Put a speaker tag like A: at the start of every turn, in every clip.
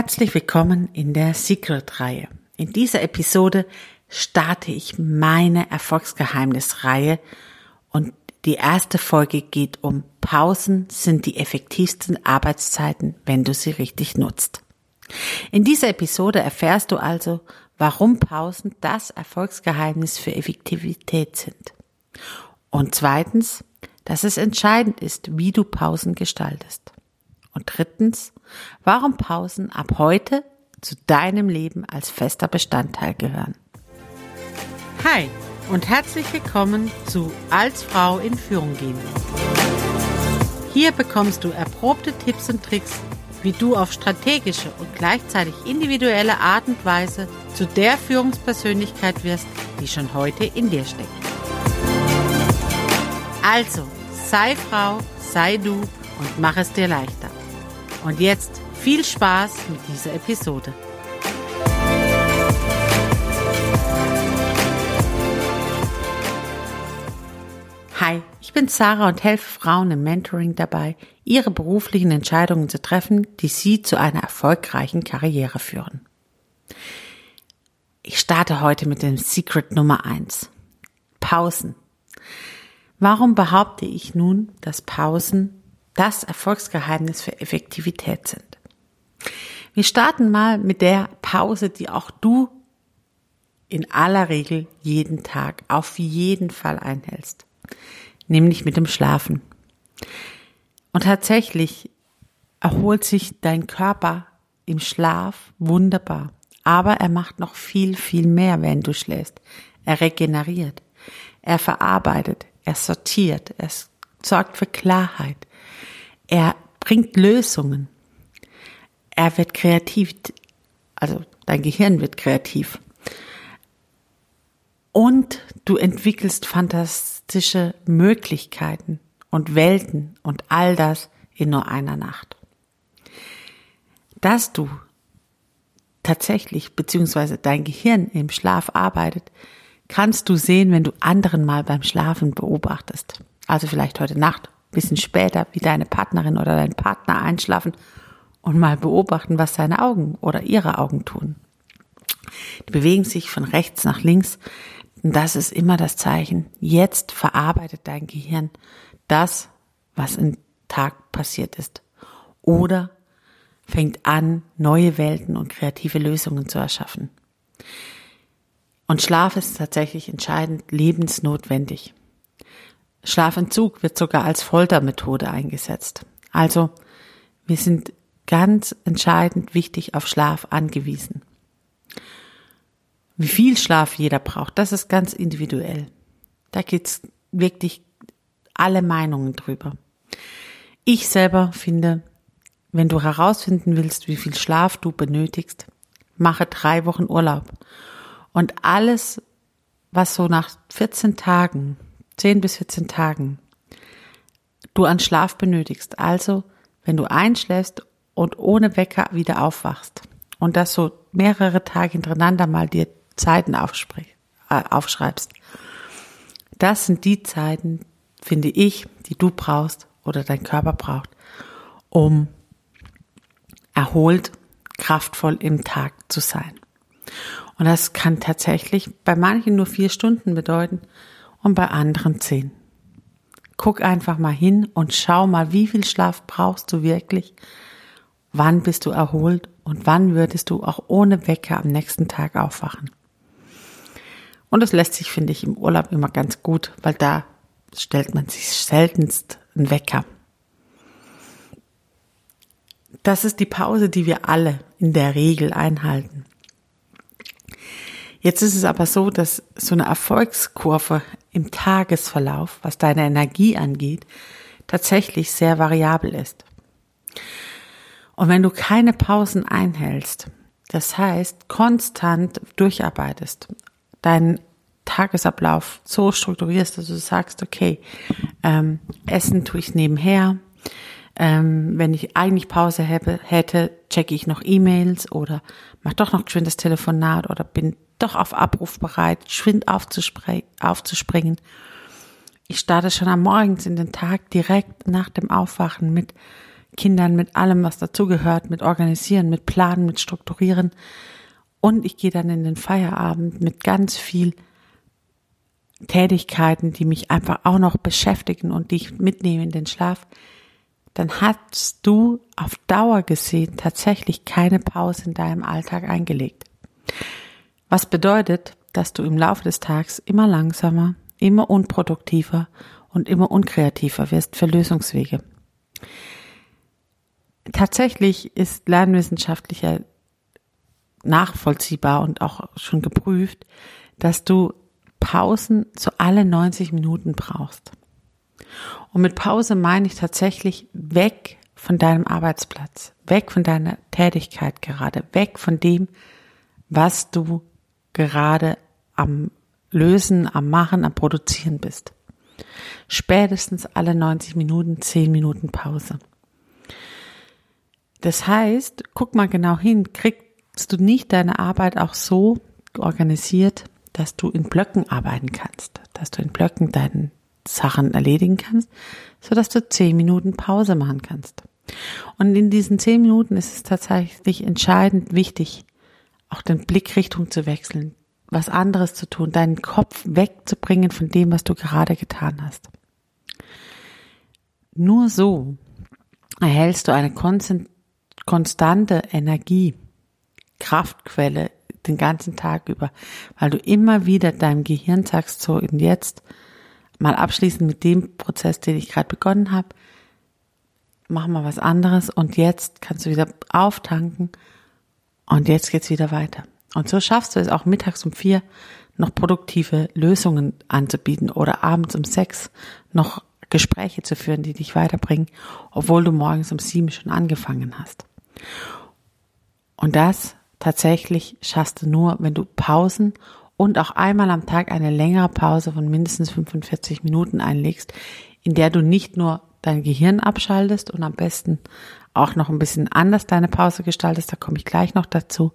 A: Herzlich willkommen in der Secret-Reihe. In dieser Episode starte ich meine Erfolgsgeheimnis-Reihe und die erste Folge geht um Pausen sind die effektivsten Arbeitszeiten, wenn du sie richtig nutzt. In dieser Episode erfährst du also, warum Pausen das Erfolgsgeheimnis für Effektivität sind. Und zweitens, dass es entscheidend ist, wie du Pausen gestaltest. Und drittens, warum Pausen ab heute zu deinem Leben als fester Bestandteil gehören. Hi und herzlich willkommen zu Als Frau in Führung gehen. Hier bekommst du erprobte Tipps und Tricks, wie du auf strategische und gleichzeitig individuelle Art und Weise zu der Führungspersönlichkeit wirst, die schon heute in dir steckt. Also, sei Frau, sei du und mach es dir leichter. Und jetzt viel Spaß mit dieser Episode. Hi, ich bin Sarah und helfe Frauen im Mentoring dabei, ihre beruflichen Entscheidungen zu treffen, die sie zu einer erfolgreichen Karriere führen. Ich starte heute mit dem Secret Nummer eins: Pausen. Warum behaupte ich nun, dass Pausen das Erfolgsgeheimnis für Effektivität sind? Wir starten mal mit der Pause, die auch du in aller Regel jeden Tag auf jeden Fall einhältst nämlich mit dem Schlafen. Und tatsächlich erholt sich dein Körper im Schlaf wunderbar. Aber er macht noch viel, viel mehr, wenn du schläfst. Er regeneriert, er verarbeitet, er sortiert, er sorgt für Klarheit, er bringt Lösungen, er wird kreativ, also dein Gehirn wird kreativ. Und du entwickelst fantastische Möglichkeiten und Welten und all das in nur einer Nacht. Dass du tatsächlich, beziehungsweise dein Gehirn im Schlaf arbeitet, kannst du sehen, wenn du anderen mal beim Schlafen beobachtest. Also vielleicht heute Nacht, bisschen später, wie deine Partnerin oder dein Partner einschlafen und mal beobachten, was seine Augen oder ihre Augen tun. Die bewegen sich von rechts nach links, und das ist immer das Zeichen. Jetzt verarbeitet dein Gehirn das, was im Tag passiert ist. Oder fängt an, neue Welten und kreative Lösungen zu erschaffen. Und Schlaf ist tatsächlich entscheidend lebensnotwendig. Schlafentzug wird sogar als Foltermethode eingesetzt. Also wir sind ganz entscheidend wichtig auf Schlaf angewiesen. Wie viel Schlaf jeder braucht, das ist ganz individuell. Da gibt's wirklich alle Meinungen drüber. Ich selber finde, wenn du herausfinden willst, wie viel Schlaf du benötigst, mache drei Wochen Urlaub. Und alles, was so nach 14 Tagen, 10 bis 14 Tagen, du an Schlaf benötigst, also wenn du einschläfst und ohne Wecker wieder aufwachst und das so mehrere Tage hintereinander mal dir Zeiten äh, aufschreibst. Das sind die Zeiten, finde ich, die du brauchst oder dein Körper braucht, um erholt, kraftvoll im Tag zu sein. Und das kann tatsächlich bei manchen nur vier Stunden bedeuten und bei anderen zehn. Guck einfach mal hin und schau mal, wie viel Schlaf brauchst du wirklich? Wann bist du erholt und wann würdest du auch ohne Wecker am nächsten Tag aufwachen? Und das lässt sich, finde ich, im Urlaub immer ganz gut, weil da stellt man sich seltenst einen Wecker. Das ist die Pause, die wir alle in der Regel einhalten. Jetzt ist es aber so, dass so eine Erfolgskurve im Tagesverlauf, was deine Energie angeht, tatsächlich sehr variabel ist. Und wenn du keine Pausen einhältst, das heißt konstant durcharbeitest, deinen Tagesablauf so strukturierst, dass du sagst, okay, ähm, Essen tue ich nebenher. Ähm, wenn ich eigentlich Pause hätte, checke ich noch E-Mails oder mach doch noch geschwind das Telefonat oder bin doch auf Abruf bereit, geschwind aufzuspringen. Ich starte schon am Morgens in den Tag direkt nach dem Aufwachen mit Kindern, mit allem, was dazugehört, mit Organisieren, mit Planen, mit Strukturieren. Und ich gehe dann in den Feierabend mit ganz viel Tätigkeiten, die mich einfach auch noch beschäftigen und die ich mitnehme in den Schlaf, dann hast du auf Dauer gesehen tatsächlich keine Pause in deinem Alltag eingelegt. Was bedeutet, dass du im Laufe des Tages immer langsamer, immer unproduktiver und immer unkreativer wirst für Lösungswege. Tatsächlich ist lernwissenschaftlicher nachvollziehbar und auch schon geprüft, dass du Pausen zu alle 90 Minuten brauchst. Und mit Pause meine ich tatsächlich weg von deinem Arbeitsplatz, weg von deiner Tätigkeit gerade, weg von dem, was du gerade am Lösen, am Machen, am Produzieren bist. Spätestens alle 90 Minuten 10 Minuten Pause. Das heißt, guck mal genau hin, kriegst du nicht deine Arbeit auch so organisiert, dass du in Blöcken arbeiten kannst, dass du in Blöcken deine Sachen erledigen kannst, so dass du 10 Minuten Pause machen kannst. Und in diesen 10 Minuten ist es tatsächlich entscheidend wichtig, auch den Blickrichtung zu wechseln, was anderes zu tun, deinen Kopf wegzubringen von dem, was du gerade getan hast. Nur so erhältst du eine konstante Energie, Kraftquelle den ganzen Tag über, weil du immer wieder deinem Gehirn sagst, so und jetzt mal abschließend mit dem Prozess, den ich gerade begonnen habe, mach mal was anderes und jetzt kannst du wieder auftanken und jetzt geht's wieder weiter. Und so schaffst du es auch mittags um vier noch produktive Lösungen anzubieten oder abends um sechs noch Gespräche zu führen, die dich weiterbringen, obwohl du morgens um sieben schon angefangen hast. Und das tatsächlich schaffst du nur, wenn du Pausen und auch einmal am Tag eine längere Pause von mindestens 45 Minuten einlegst, in der du nicht nur dein Gehirn abschaltest und am besten auch noch ein bisschen anders deine Pause gestaltest, da komme ich gleich noch dazu,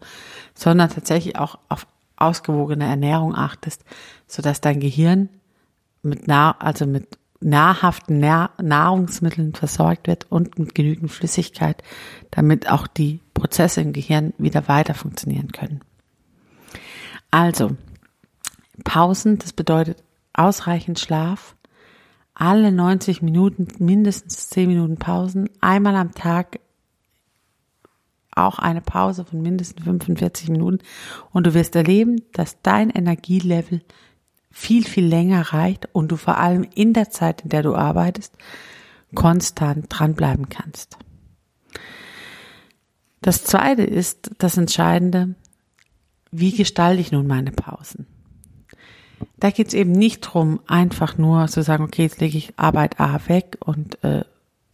A: sondern tatsächlich auch auf ausgewogene Ernährung achtest, sodass dein Gehirn mit nah, also mit nahrhaften Nahrungsmitteln versorgt wird und mit genügend Flüssigkeit, damit auch die Prozesse im Gehirn wieder weiter funktionieren können. Also, Pausen, das bedeutet ausreichend Schlaf, alle 90 Minuten mindestens 10 Minuten Pausen, einmal am Tag auch eine Pause von mindestens 45 Minuten und du wirst erleben, dass dein Energielevel viel, viel länger reicht und du vor allem in der Zeit, in der du arbeitest, konstant dranbleiben kannst. Das zweite ist das Entscheidende, wie gestalte ich nun meine Pausen? Da geht es eben nicht drum, einfach nur zu sagen, okay, jetzt lege ich Arbeit A weg und äh,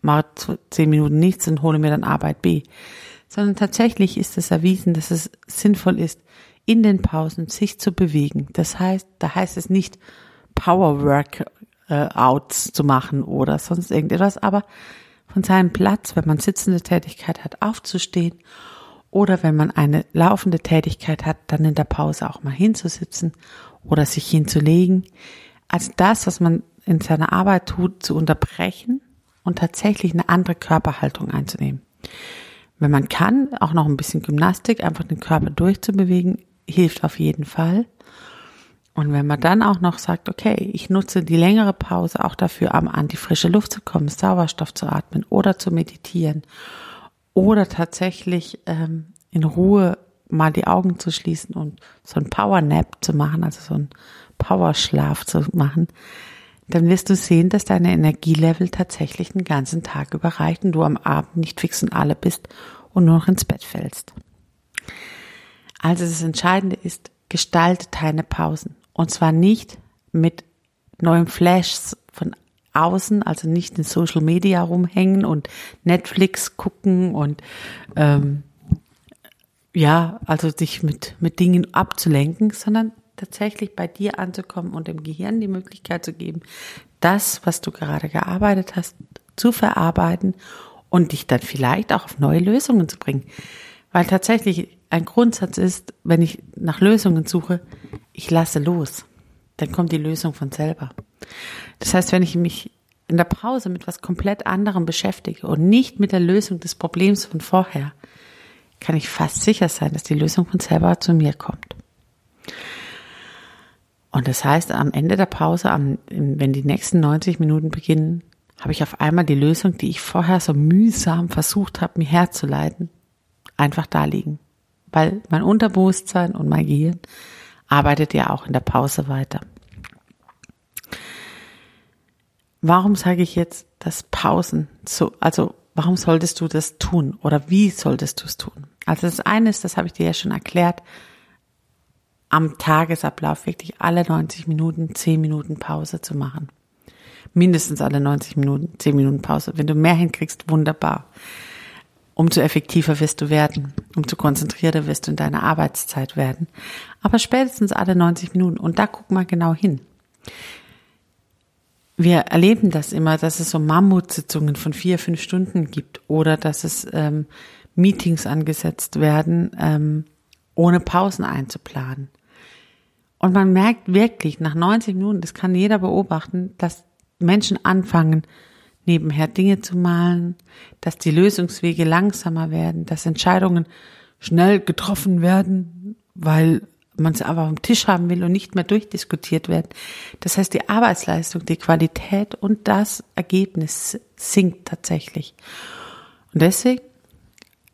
A: mache zehn Minuten nichts und hole mir dann Arbeit B. Sondern tatsächlich ist es erwiesen, dass es sinnvoll ist, in den Pausen sich zu bewegen. Das heißt, da heißt es nicht Power Workouts äh, zu machen oder sonst irgendetwas, aber von seinem Platz, wenn man sitzende Tätigkeit hat, aufzustehen oder wenn man eine laufende Tätigkeit hat, dann in der Pause auch mal hinzusitzen oder sich hinzulegen, als das, was man in seiner Arbeit tut, zu unterbrechen und tatsächlich eine andere Körperhaltung einzunehmen. Wenn man kann, auch noch ein bisschen Gymnastik, einfach den Körper durchzubewegen, hilft auf jeden Fall. Und wenn man dann auch noch sagt, okay, ich nutze die längere Pause auch dafür, an die frische Luft zu kommen, Sauerstoff zu atmen oder zu meditieren oder tatsächlich ähm, in Ruhe mal die Augen zu schließen und so ein Power Nap zu machen, also so ein Powerschlaf zu machen, dann wirst du sehen, dass deine Energielevel tatsächlich den ganzen Tag überreicht und du am Abend nicht fix und alle bist und nur noch ins Bett fällst. Also das Entscheidende ist, gestalte deine Pausen. Und zwar nicht mit neuen Flashs von außen, also nicht in Social Media rumhängen und Netflix gucken und ähm, ja, also dich mit, mit Dingen abzulenken, sondern tatsächlich bei dir anzukommen und dem Gehirn die Möglichkeit zu geben, das, was du gerade gearbeitet hast, zu verarbeiten und dich dann vielleicht auch auf neue Lösungen zu bringen. Weil tatsächlich ein Grundsatz ist, wenn ich nach Lösungen suche, ich lasse los. Dann kommt die Lösung von selber. Das heißt, wenn ich mich in der Pause mit was komplett anderem beschäftige und nicht mit der Lösung des Problems von vorher, kann ich fast sicher sein, dass die Lösung von selber zu mir kommt. Und das heißt, am Ende der Pause, wenn die nächsten 90 Minuten beginnen, habe ich auf einmal die Lösung, die ich vorher so mühsam versucht habe, mir herzuleiten, einfach da liegen. Weil mein Unterbewusstsein und mein Gehirn arbeitet ja auch in der Pause weiter. Warum sage ich jetzt, dass Pausen so, also warum solltest du das tun oder wie solltest du es tun? Also das eine ist, das habe ich dir ja schon erklärt, am Tagesablauf wirklich alle 90 Minuten 10 Minuten Pause zu machen. Mindestens alle 90 Minuten 10 Minuten Pause. Wenn du mehr hinkriegst, wunderbar. Umso effektiver wirst du werden, umso konzentrierter wirst du in deiner Arbeitszeit werden. Aber spätestens alle 90 Minuten. Und da guck mal genau hin wir erleben das immer, dass es so Mammutsitzungen von vier, fünf Stunden gibt oder dass es ähm, Meetings angesetzt werden, ähm, ohne Pausen einzuplanen. Und man merkt wirklich nach 90 Minuten, das kann jeder beobachten, dass Menschen anfangen, nebenher Dinge zu malen, dass die Lösungswege langsamer werden, dass Entscheidungen schnell getroffen werden, weil man sie aber am Tisch haben will und nicht mehr durchdiskutiert werden. Das heißt, die Arbeitsleistung, die Qualität und das Ergebnis sinkt tatsächlich. Und deswegen,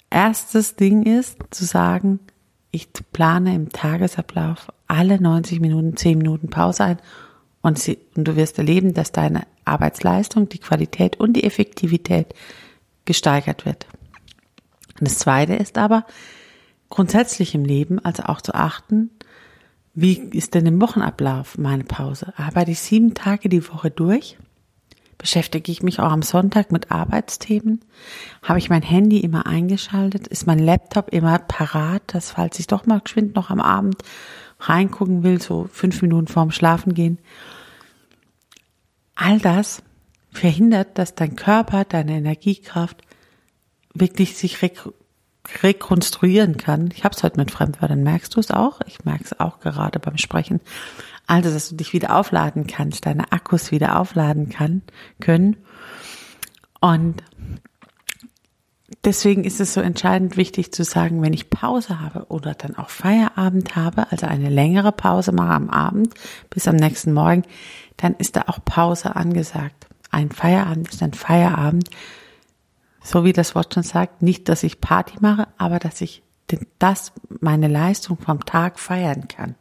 A: erstes Ding ist zu sagen, ich plane im Tagesablauf alle 90 Minuten 10 Minuten Pause ein und, sie, und du wirst erleben, dass deine Arbeitsleistung, die Qualität und die Effektivität gesteigert wird. Und das zweite ist aber, grundsätzlich im Leben, also auch zu achten, wie ist denn im Wochenablauf meine Pause? Arbeite ich sieben Tage die Woche durch? Beschäftige ich mich auch am Sonntag mit Arbeitsthemen? Habe ich mein Handy immer eingeschaltet? Ist mein Laptop immer parat, dass falls ich doch mal geschwind noch am Abend reingucken will, so fünf Minuten vorm Schlafen gehen? All das verhindert, dass dein Körper, deine Energiekraft wirklich sich rekonstruieren kann. Ich habe es heute mit Fremdwörtern. Merkst du es auch? Ich merke es auch gerade beim Sprechen. Also, dass du dich wieder aufladen kannst, deine Akkus wieder aufladen kann, können. Und deswegen ist es so entscheidend wichtig zu sagen, wenn ich Pause habe oder dann auch Feierabend habe, also eine längere Pause mache am Abend bis am nächsten Morgen, dann ist da auch Pause angesagt. Ein Feierabend ist ein Feierabend so wie das Wort schon sagt, nicht, dass ich Party mache, aber dass ich das, meine Leistung vom Tag feiern kann.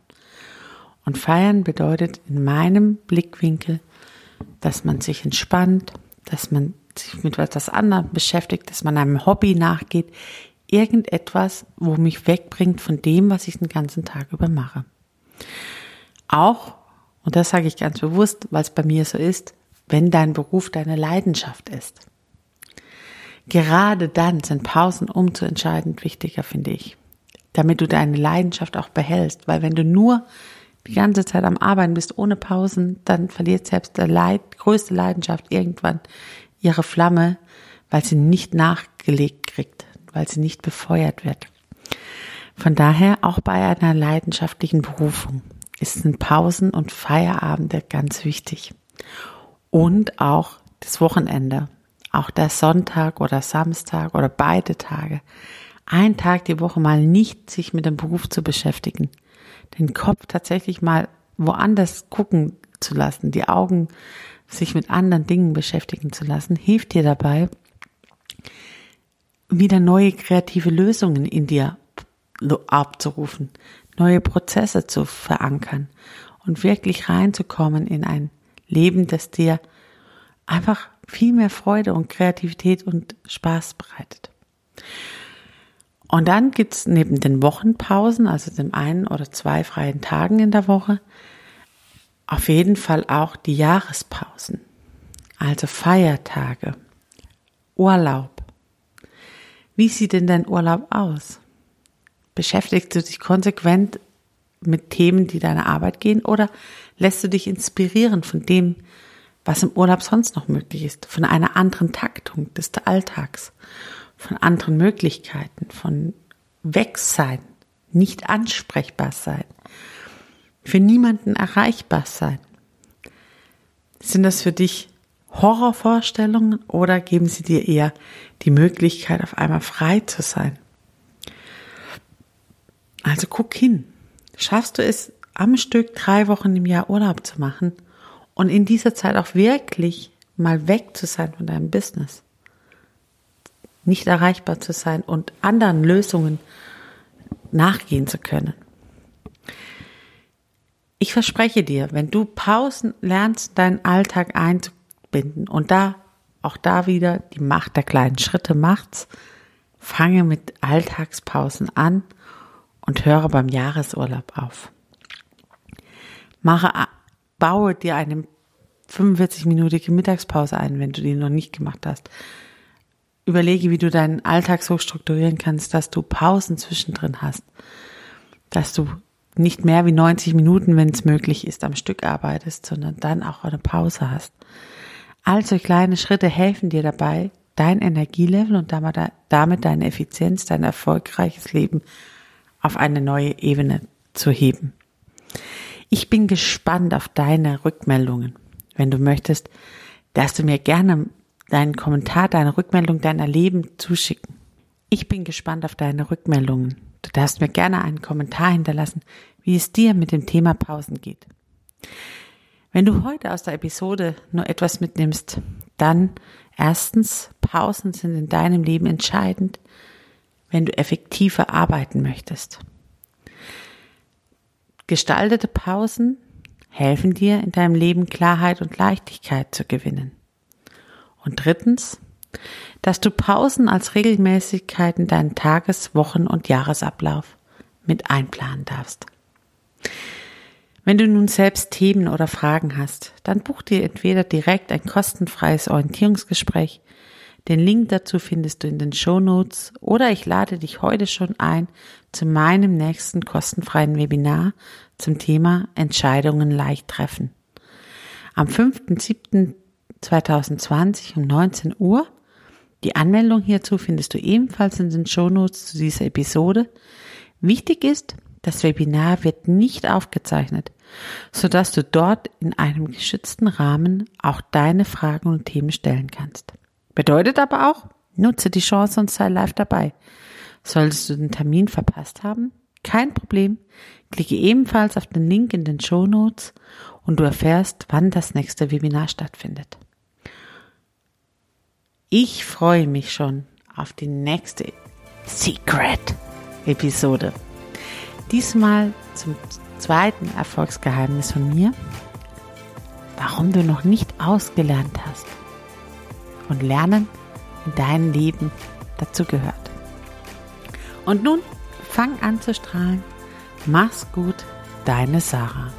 A: Und feiern bedeutet in meinem Blickwinkel, dass man sich entspannt, dass man sich mit etwas anderem beschäftigt, dass man einem Hobby nachgeht, irgendetwas, wo mich wegbringt von dem, was ich den ganzen Tag über mache. Auch, und das sage ich ganz bewusst, weil es bei mir so ist, wenn dein Beruf deine Leidenschaft ist. Gerade dann sind Pausen umso entscheidend wichtiger, finde ich. Damit du deine Leidenschaft auch behältst. Weil wenn du nur die ganze Zeit am Arbeiten bist ohne Pausen, dann verliert selbst der Leid, größte Leidenschaft irgendwann ihre Flamme, weil sie nicht nachgelegt kriegt, weil sie nicht befeuert wird. Von daher auch bei einer leidenschaftlichen Berufung sind Pausen und Feierabende ganz wichtig. Und auch das Wochenende auch der Sonntag oder Samstag oder beide Tage, ein Tag die Woche mal nicht sich mit dem Beruf zu beschäftigen, den Kopf tatsächlich mal woanders gucken zu lassen, die Augen sich mit anderen Dingen beschäftigen zu lassen, hilft dir dabei, wieder neue kreative Lösungen in dir abzurufen, neue Prozesse zu verankern und wirklich reinzukommen in ein Leben, das dir einfach viel mehr Freude und Kreativität und Spaß bereitet. Und dann gibt's neben den Wochenpausen, also dem einen oder zwei freien Tagen in der Woche, auf jeden Fall auch die Jahrespausen, also Feiertage, Urlaub. Wie sieht denn dein Urlaub aus? Beschäftigst du dich konsequent mit Themen, die deiner Arbeit gehen, oder lässt du dich inspirieren von dem, was im Urlaub sonst noch möglich ist, von einer anderen Taktung des Alltags, von anderen Möglichkeiten, von Wegsein, nicht ansprechbar sein, für niemanden erreichbar sein. Sind das für dich Horrorvorstellungen oder geben sie dir eher die Möglichkeit, auf einmal frei zu sein? Also guck hin. Schaffst du es, am Stück drei Wochen im Jahr Urlaub zu machen und in dieser Zeit auch wirklich mal weg zu sein von deinem Business? Nicht erreichbar zu sein und anderen Lösungen nachgehen zu können. Ich verspreche dir, wenn du Pausen lernst, deinen Alltag einzubinden und da auch da wieder die Macht der kleinen Schritte macht's, fange mit Alltagspausen an und höre beim Jahresurlaub auf. Mache, baue dir eine 45-minütige Mittagspause ein, wenn du die noch nicht gemacht hast. Überlege, wie du deinen Alltag so strukturieren kannst, dass du Pausen zwischendrin hast, dass du nicht mehr wie 90 Minuten, wenn es möglich ist, am Stück arbeitest, sondern dann auch eine Pause hast. Also kleine Schritte helfen dir dabei, dein Energielevel und damit deine Effizienz, dein erfolgreiches Leben auf eine neue Ebene zu heben. Ich bin gespannt auf deine Rückmeldungen. Wenn du möchtest, darfst du mir gerne deinen Kommentar, deine Rückmeldung, dein Erleben zuschicken. Ich bin gespannt auf deine Rückmeldungen. Du darfst mir gerne einen Kommentar hinterlassen, wie es dir mit dem Thema Pausen geht. Wenn du heute aus der Episode nur etwas mitnimmst, dann erstens, Pausen sind in deinem Leben entscheidend, wenn du effektiver arbeiten möchtest. Gestaltete Pausen helfen dir, in deinem Leben Klarheit und Leichtigkeit zu gewinnen. Und drittens, dass du Pausen als Regelmäßigkeit in deinen Tages-, Wochen- und Jahresablauf mit einplanen darfst. Wenn du nun selbst Themen oder Fragen hast, dann buch dir entweder direkt ein kostenfreies Orientierungsgespräch. Den Link dazu findest du in den Show Notes oder ich lade dich heute schon ein zu meinem nächsten kostenfreien Webinar zum Thema Entscheidungen leicht treffen. Am 5.7.2020 um 19 Uhr. Die Anmeldung hierzu findest du ebenfalls in den Show Notes zu dieser Episode. Wichtig ist, das Webinar wird nicht aufgezeichnet, sodass du dort in einem geschützten Rahmen auch deine Fragen und Themen stellen kannst. Bedeutet aber auch, nutze die Chance und sei live dabei. Solltest du den Termin verpasst haben? Kein Problem. Klicke ebenfalls auf den Link in den Show Notes und du erfährst, wann das nächste Webinar stattfindet. Ich freue mich schon auf die nächste Secret Episode. Diesmal zum zweiten Erfolgsgeheimnis von mir, warum du noch nicht ausgelernt hast und Lernen in deinem Leben dazu gehört. Und nun fang an zu strahlen. Mach's gut, deine Sarah.